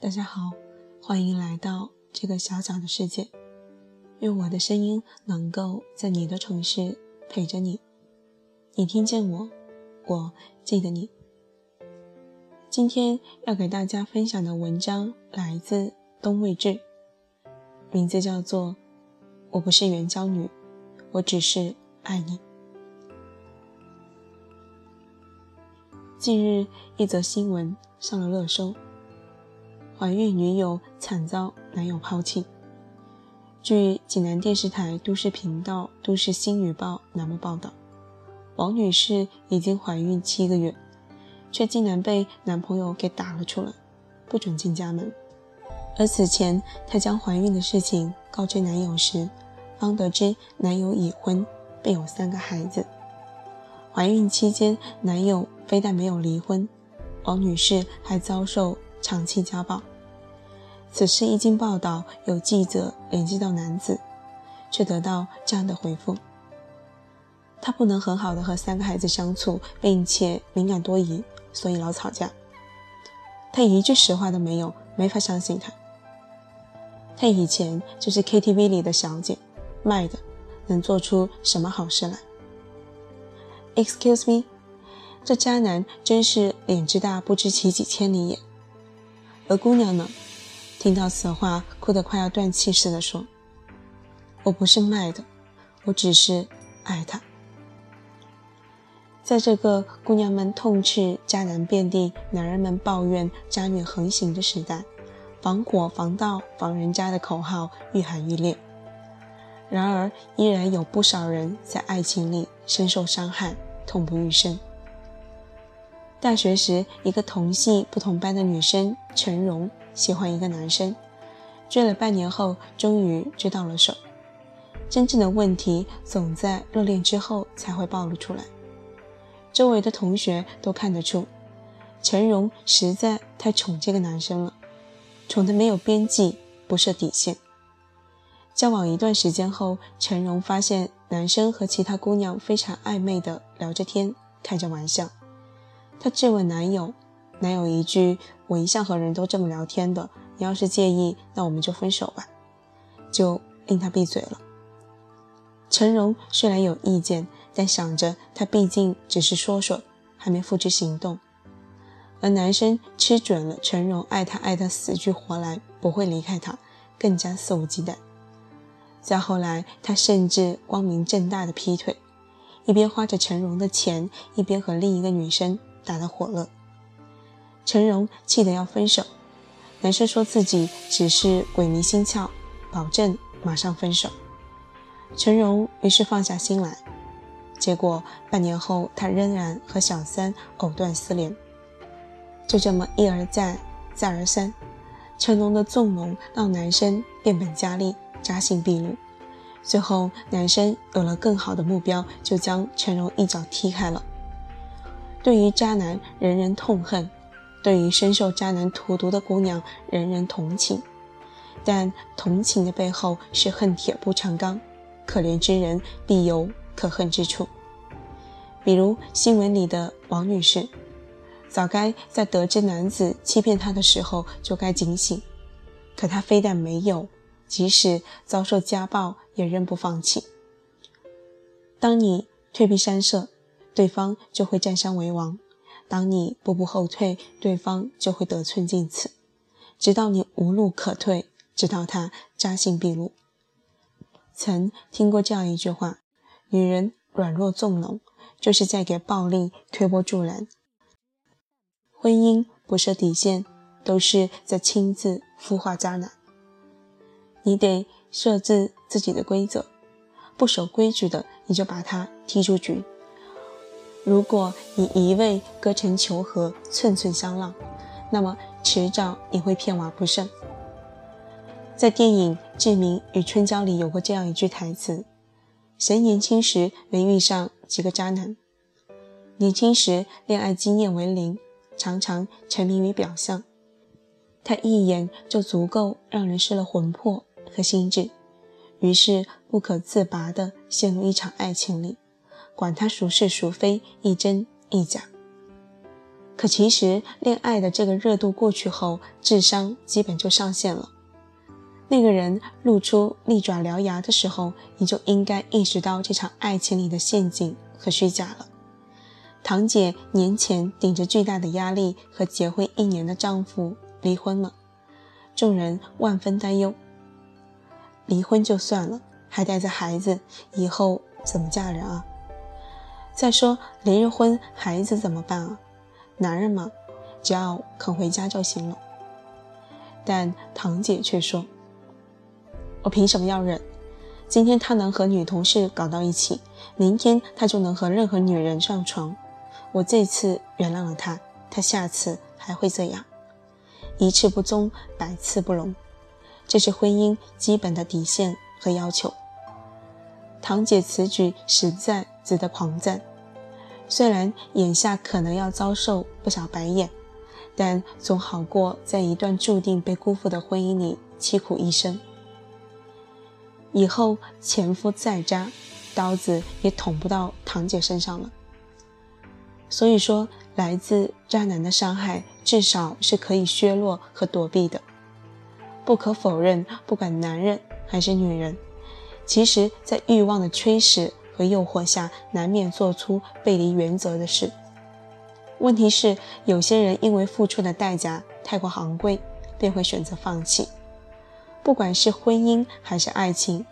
大家好，欢迎来到这个小小的世界。愿我的声音能够在你的城市陪着你。你听见我，我记得你。今天要给大家分享的文章来自东魏志，名字叫做《我不是援交女，我只是爱你》。近日，一则新闻上了热搜。怀孕女友惨遭男友抛弃。据济南电视台都市频道《都市新语报》栏目报道，王女士已经怀孕七个月，却竟然被男朋友给打了出来，不准进家门。而此前她将怀孕的事情告知男友时，方得知男友已婚，并有三个孩子。怀孕期间，男友非但没有离婚，王女士还遭受。长期家暴。此事一经报道，有记者联系到男子，却得到这样的回复：他不能很好的和三个孩子相处，并且敏感多疑，所以老吵架。他一句实话都没有，没法相信他。他以前就是 KTV 里的小姐，卖的，能做出什么好事来？Excuse me，这渣男真是脸之大，不知其几千里眼。而姑娘呢，听到此话，哭得快要断气似的说：“我不是卖的，我只是爱他。”在这个姑娘们痛斥渣男遍地、男人们抱怨渣女横行的时代，防火防盗防人渣的口号愈喊愈烈。然而，依然有不少人在爱情里深受伤害，痛不欲生。大学时，一个同系不同班的女生陈荣喜欢一个男生，追了半年后，终于追到了手。真正的问题总在热恋之后才会暴露出来。周围的同学都看得出，陈荣实在太宠这个男生了，宠得没有边际，不设底线。交往一段时间后，陈荣发现男生和其他姑娘非常暧昧的聊着天，开着玩笑。她质问男友，男友一句：“我一向和人都这么聊天的，你要是介意，那我们就分手吧。”就令她闭嘴了。陈荣虽然有意见，但想着他毕竟只是说说，还没付之行动，而男生吃准了陈荣爱他爱他死去活来，不会离开他，更加肆无忌惮。再后来，他甚至光明正大的劈腿，一边花着陈荣的钱，一边和另一个女生。打得火热，陈荣气得要分手，男生说自己只是鬼迷心窍，保证马上分手。陈荣于是放下心来，结果半年后，他仍然和小三藕断丝连。就这么一而再，再而三，陈荣的纵容让男生变本加厉，扎心毕露。最后，男生有了更好的目标，就将陈荣一脚踢开了。对于渣男，人人痛恨；对于深受渣男荼毒的姑娘，人人同情。但同情的背后是恨铁不成钢，可怜之人必有可恨之处。比如新闻里的王女士，早该在得知男子欺骗她的时候就该警醒，可她非但没有，即使遭受家暴也仍不放弃。当你退避三舍。对方就会占山为王，当你步步后退，对方就会得寸进尺，直到你无路可退，直到他扎心毕露。曾听过这样一句话：女人软弱纵容，就是在给暴力推波助澜；婚姻不设底线，都是在亲自孵化渣男。你得设置自己的规则，不守规矩的，你就把他踢出局。如果你一味歌成求和、寸寸相让，那么迟早你会片瓦不剩。在电影《志明与春娇》里有过这样一句台词：“谁年轻时没遇上几个渣男？年轻时恋爱经验为零，常常沉迷于表象，他一眼就足够让人失了魂魄和心智，于是不可自拔地陷入一场爱情里。”管他孰是孰非，一真一假。可其实，恋爱的这个热度过去后，智商基本就上线了。那个人露出利爪獠牙的时候，你就应该意识到这场爱情里的陷阱和虚假了。堂姐年前顶着巨大的压力和结婚一年的丈夫离婚了，众人万分担忧。离婚就算了，还带着孩子，以后怎么嫁人啊？再说离了婚，孩子怎么办啊？男人嘛，只要肯回家就行了。但堂姐却说：“我凭什么要忍？今天他能和女同事搞到一起，明天他就能和任何女人上床。我这次原谅了他，他下次还会这样，一次不忠，百次不容。这是婚姻基本的底线和要求。”堂姐此举实在值得狂赞。虽然眼下可能要遭受不少白眼，但总好过在一段注定被辜负的婚姻里凄苦一生。以后前夫再渣，刀子也捅不到堂姐身上了。所以说，来自渣男的伤害至少是可以削弱和躲避的。不可否认，不管男人还是女人，其实在欲望的驱使。和诱惑下，难免做出背离原则的事。问题是，有些人因为付出的代价太过昂贵，便会选择放弃。不管是婚姻还是爱情，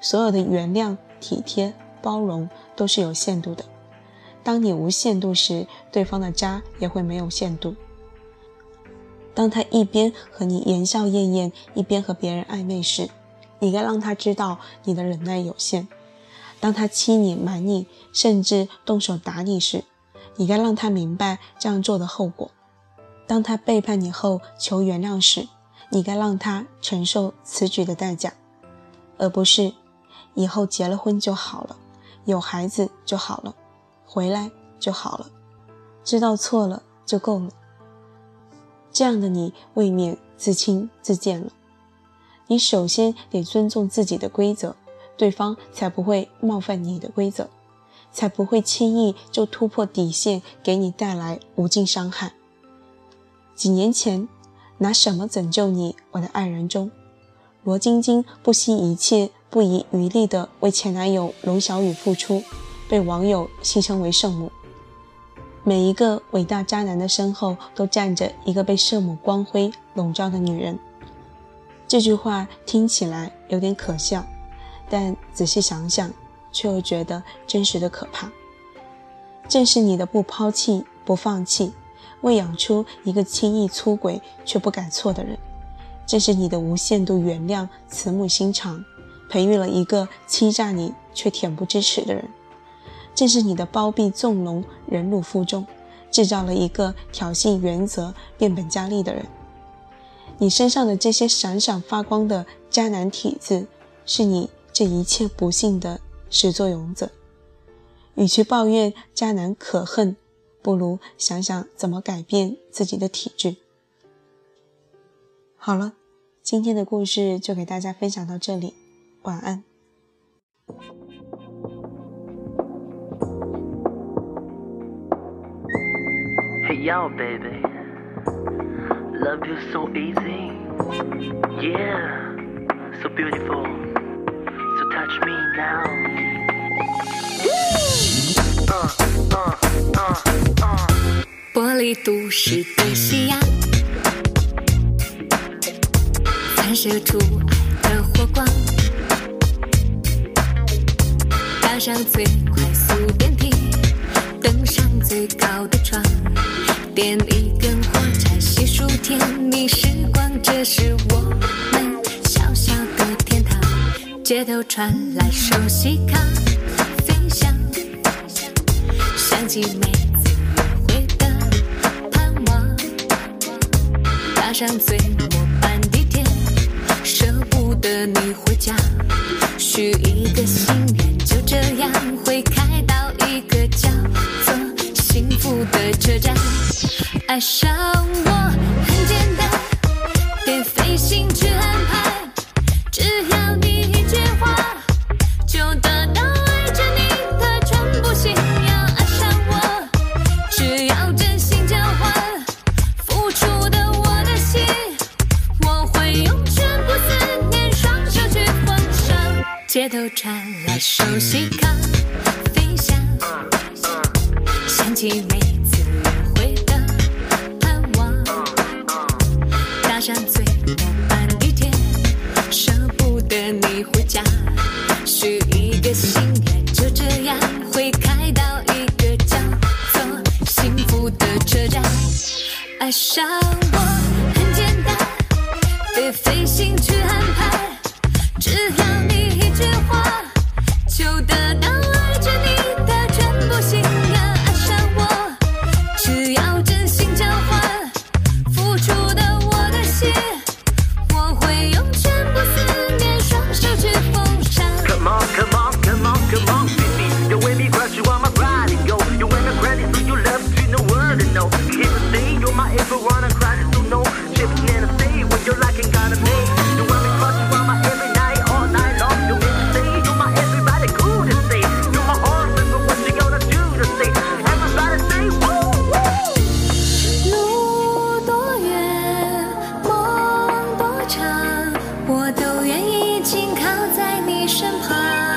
所有的原谅、体贴、包容都是有限度的。当你无限度时，对方的渣也会没有限度。当他一边和你言笑晏晏，一边和别人暧昧时，你该让他知道你的忍耐有限。当他欺你、瞒你，甚至动手打你时，你该让他明白这样做的后果；当他背叛你后求原谅时，你该让他承受此举的代价，而不是以后结了婚就好了，有孩子就好了，回来就好了，知道错了就够了。这样的你未免自轻自贱了。你首先得尊重自己的规则。对方才不会冒犯你的规则，才不会轻易就突破底线，给你带来无尽伤害。几年前，拿什么拯救你，我的爱人中，罗晶晶不惜一切、不遗余力地为前男友龙小雨付出，被网友戏称为圣母。每一个伟大渣男的身后，都站着一个被圣母光辉笼罩的女人。这句话听起来有点可笑。但仔细想想，却又觉得真实的可怕。正是你的不抛弃、不放弃，喂养出一个轻易出轨却不改错的人；正是你的无限度原谅、慈母心肠，培育了一个欺诈你却恬不知耻的人；正是你的包庇纵容、忍辱负重，制造了一个挑衅原则、变本加厉的人。你身上的这些闪闪发光的渣男体质，是你。这一切不幸的始作俑者，与其抱怨渣男可恨，不如想想怎么改变自己的体质。好了，今天的故事就给大家分享到这里，晚安。Hey yo, baby, love you so easy, yeah, 都市的夕阳，反射出爱的火光，搭上最快速电梯，登上最高的床，点一根火柴，细数甜蜜时光，这是我们小小的天堂。街头传来熟悉咖啡香，想起每搭上最末班地铁，舍不得你回家，许一个心愿，就这样会开到一个叫做幸福的车站。爱上街头传来熟悉咖啡香，想起每次约会的盼望，搭上最浪漫地铁，舍不得你回家，许一个心愿，就这样会开到一个叫做幸福的车站，爱上。紧靠在你身旁。